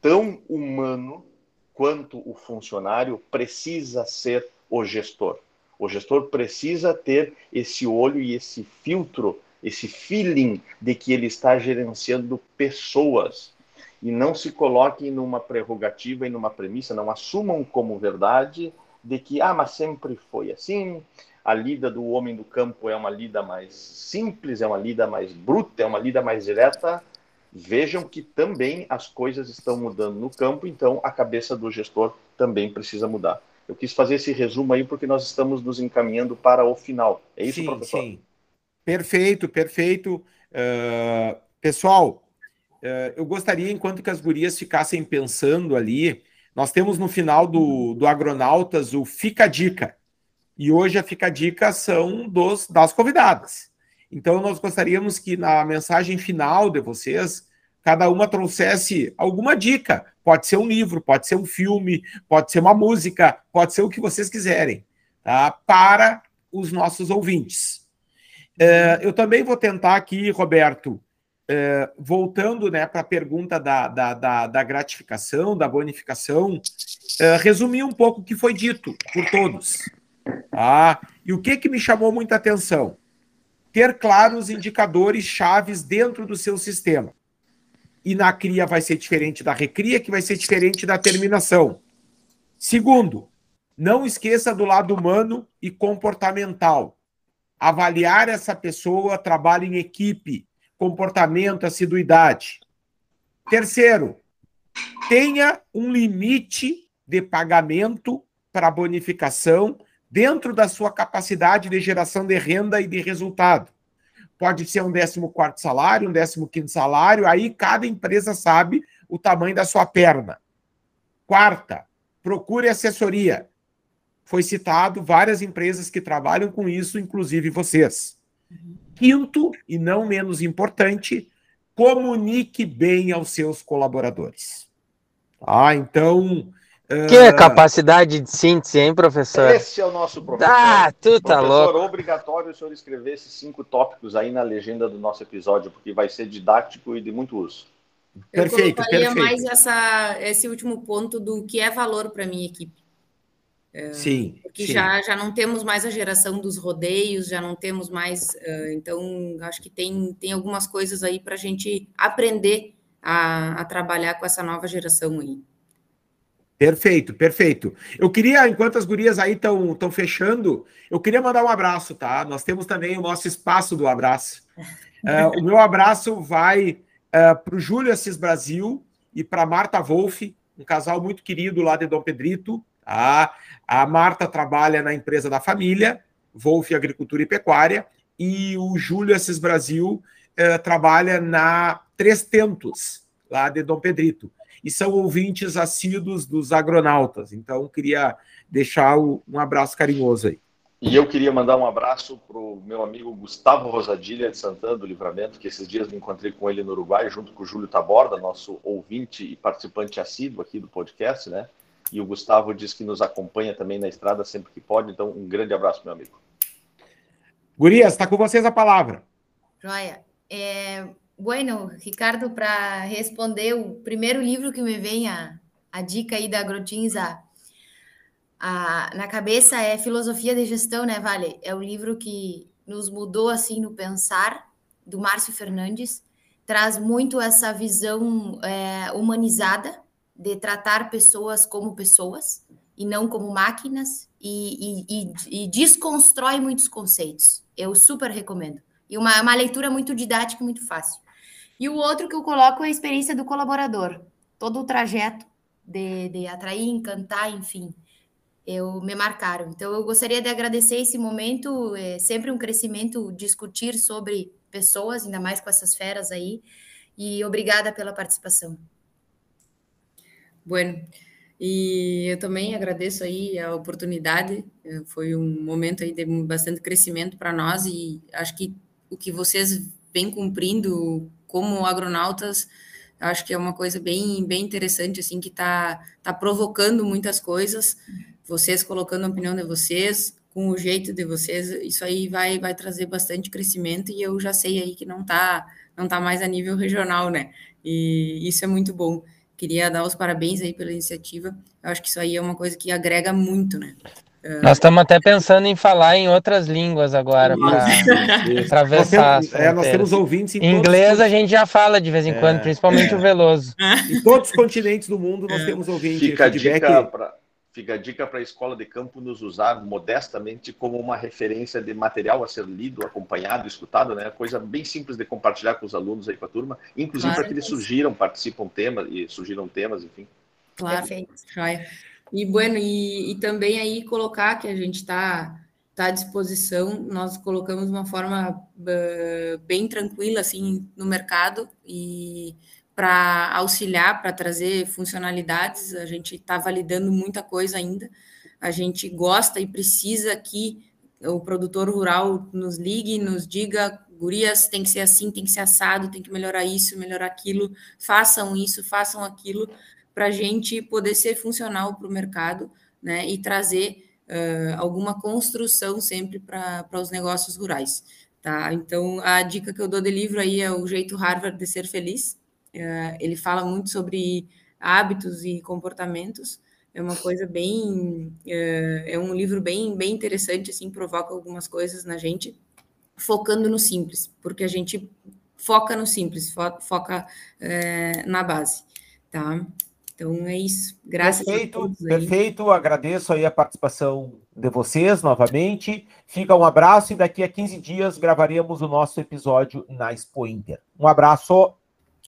Tão humano quanto o funcionário precisa ser o gestor. O gestor precisa ter esse olho e esse filtro esse feeling de que ele está gerenciando pessoas e não se coloquem numa prerrogativa e numa premissa, não assumam como verdade de que, ah, mas sempre foi assim, a lida do homem do campo é uma lida mais simples, é uma lida mais bruta, é uma lida mais direta. Vejam que também as coisas estão mudando no campo, então a cabeça do gestor também precisa mudar. Eu quis fazer esse resumo aí porque nós estamos nos encaminhando para o final. É isso, sim, professor? Sim, Perfeito, perfeito. Uh, pessoal, uh, eu gostaria, enquanto que as gurias ficassem pensando ali, nós temos no final do, do Agronautas o Fica a Dica. E hoje a Fica a Dica são dos, das convidadas. Então, nós gostaríamos que na mensagem final de vocês, cada uma trouxesse alguma dica. Pode ser um livro, pode ser um filme, pode ser uma música, pode ser o que vocês quiserem, tá? para os nossos ouvintes. É, eu também vou tentar aqui, Roberto, é, voltando né, para a pergunta da, da, da, da, gratificação, da bonificação, é, resumir um pouco o que foi dito por todos. Tá? E o que, que me chamou muita atenção? Ter claros indicadores chaves dentro do seu sistema. E na cria vai ser diferente da recria, que vai ser diferente da terminação. Segundo, não esqueça do lado humano e comportamental avaliar essa pessoa, trabalho em equipe, comportamento, assiduidade. Terceiro, tenha um limite de pagamento para bonificação dentro da sua capacidade de geração de renda e de resultado. Pode ser um 14 salário, um 15 salário, aí cada empresa sabe o tamanho da sua perna. Quarta, procure assessoria. Foi citado várias empresas que trabalham com isso, inclusive vocês. Quinto, e não menos importante, comunique bem aos seus colaboradores. Ah, então. Que uh... capacidade de síntese, hein, professor? Esse é o nosso professor. Ah, tu tá professor, louco. obrigatório o senhor escrever esses cinco tópicos aí na legenda do nosso episódio, porque vai ser didático e de muito uso. Perfeito, Eu perfeito. mais essa, esse último ponto do que é valor para minha equipe. É, sim. Porque sim. Já, já não temos mais a geração dos rodeios, já não temos mais. Uh, então, acho que tem, tem algumas coisas aí para a gente aprender a, a trabalhar com essa nova geração aí. Perfeito, perfeito. Eu queria, enquanto as gurias aí estão fechando, eu queria mandar um abraço, tá? Nós temos também o nosso espaço do abraço. Uh, o meu abraço vai uh, para o Júlio Assis Brasil e para Marta Wolff, um casal muito querido lá de Dom Pedrito, a, a Marta trabalha na empresa da família, Wolf Agricultura e Pecuária, e o Júlio Assis Brasil eh, trabalha na Três Tentos, lá de Dom Pedrito. E são ouvintes assíduos dos agronautas. Então, queria deixar um abraço carinhoso aí. E eu queria mandar um abraço para o meu amigo Gustavo Rosadilha de Santana do Livramento, que esses dias me encontrei com ele no Uruguai, junto com o Júlio Taborda, nosso ouvinte e participante assíduo aqui do podcast, né? E o Gustavo diz que nos acompanha também na estrada sempre que pode. Então, um grande abraço, meu amigo. Gurias, está com vocês a palavra. Joia. É, bueno, Ricardo, para responder, o primeiro livro que me vem a, a dica aí da Agrotinza a, na cabeça é Filosofia de Gestão, né, Vale? É o livro que nos mudou assim no pensar, do Márcio Fernandes. Traz muito essa visão é, humanizada de tratar pessoas como pessoas e não como máquinas e, e, e, e desconstrói muitos conceitos. Eu super recomendo. E uma, uma leitura muito didática, muito fácil. E o outro que eu coloco é a experiência do colaborador, todo o trajeto de, de atrair, encantar, enfim, eu me marcaram. Então, eu gostaria de agradecer esse momento, é sempre um crescimento discutir sobre pessoas, ainda mais com essas feras aí, e obrigada pela participação. Bueno, e eu também agradeço aí a oportunidade, eh, foi um momento aí de bastante crescimento para nós e acho que o que vocês vêm cumprindo como agronautas, acho que é uma coisa bem, bem interessante, assim, que está tá provocando muitas coisas, vocês colocando a opinião de vocês, com o jeito de vocês, isso aí vai, vai trazer bastante crescimento e eu já sei aí que não está não tá mais a nível regional, né? E isso é muito bom. Queria dar os parabéns aí pela iniciativa. Eu acho que isso aí é uma coisa que agrega muito, né? Nós estamos até pensando em falar em outras línguas agora para atravessar. Nós temos, é, nós temos ouvintes em Inglês todos... a gente já fala de vez em quando, é, principalmente é. o Veloso. Em todos os continentes do mundo nós é. temos ouvintes. Fica a dica para Fica a dica para a escola de campo nos usar modestamente como uma referência de material a ser lido, acompanhado, escutado, né? Coisa bem simples de compartilhar com os alunos aí com a turma, inclusive claro, para que eles surgiram, participam temas e surgiram temas, enfim. Claro, joia. E bueno, e, e, também aí colocar que a gente está tá à disposição, nós colocamos uma forma uh, bem tranquila assim no mercado e para auxiliar, para trazer funcionalidades. A gente está validando muita coisa ainda. A gente gosta e precisa que o produtor rural nos ligue, nos diga, gurias, tem que ser assim, tem que ser assado, tem que melhorar isso, melhorar aquilo, façam isso, façam aquilo, para a gente poder ser funcional para o mercado, né, e trazer uh, alguma construção sempre para os negócios rurais, tá? Então, a dica que eu dou de livro aí é o jeito Harvard de ser feliz, Uh, ele fala muito sobre hábitos e comportamentos. É uma coisa bem, é um livro bem, bem interessante, assim, provoca algumas coisas na gente, focando no simples, porque a gente foca no simples, fo foca na base, tá? Então é isso. Graças perfeito, a todos. Aí. Perfeito, agradeço aí a participação de vocês novamente. Fica um abraço e daqui a 15 dias gravaremos o nosso episódio na Expo Inter. Um abraço.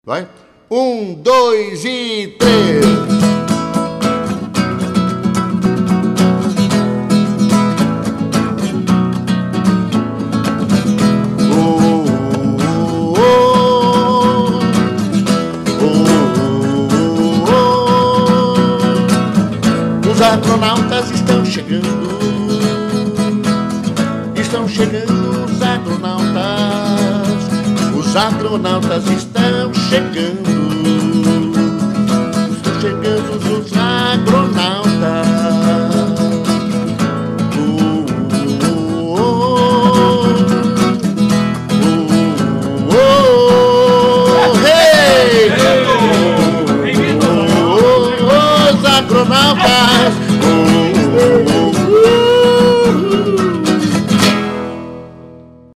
Vai? Um, dois e três. Astronautas estão chegando.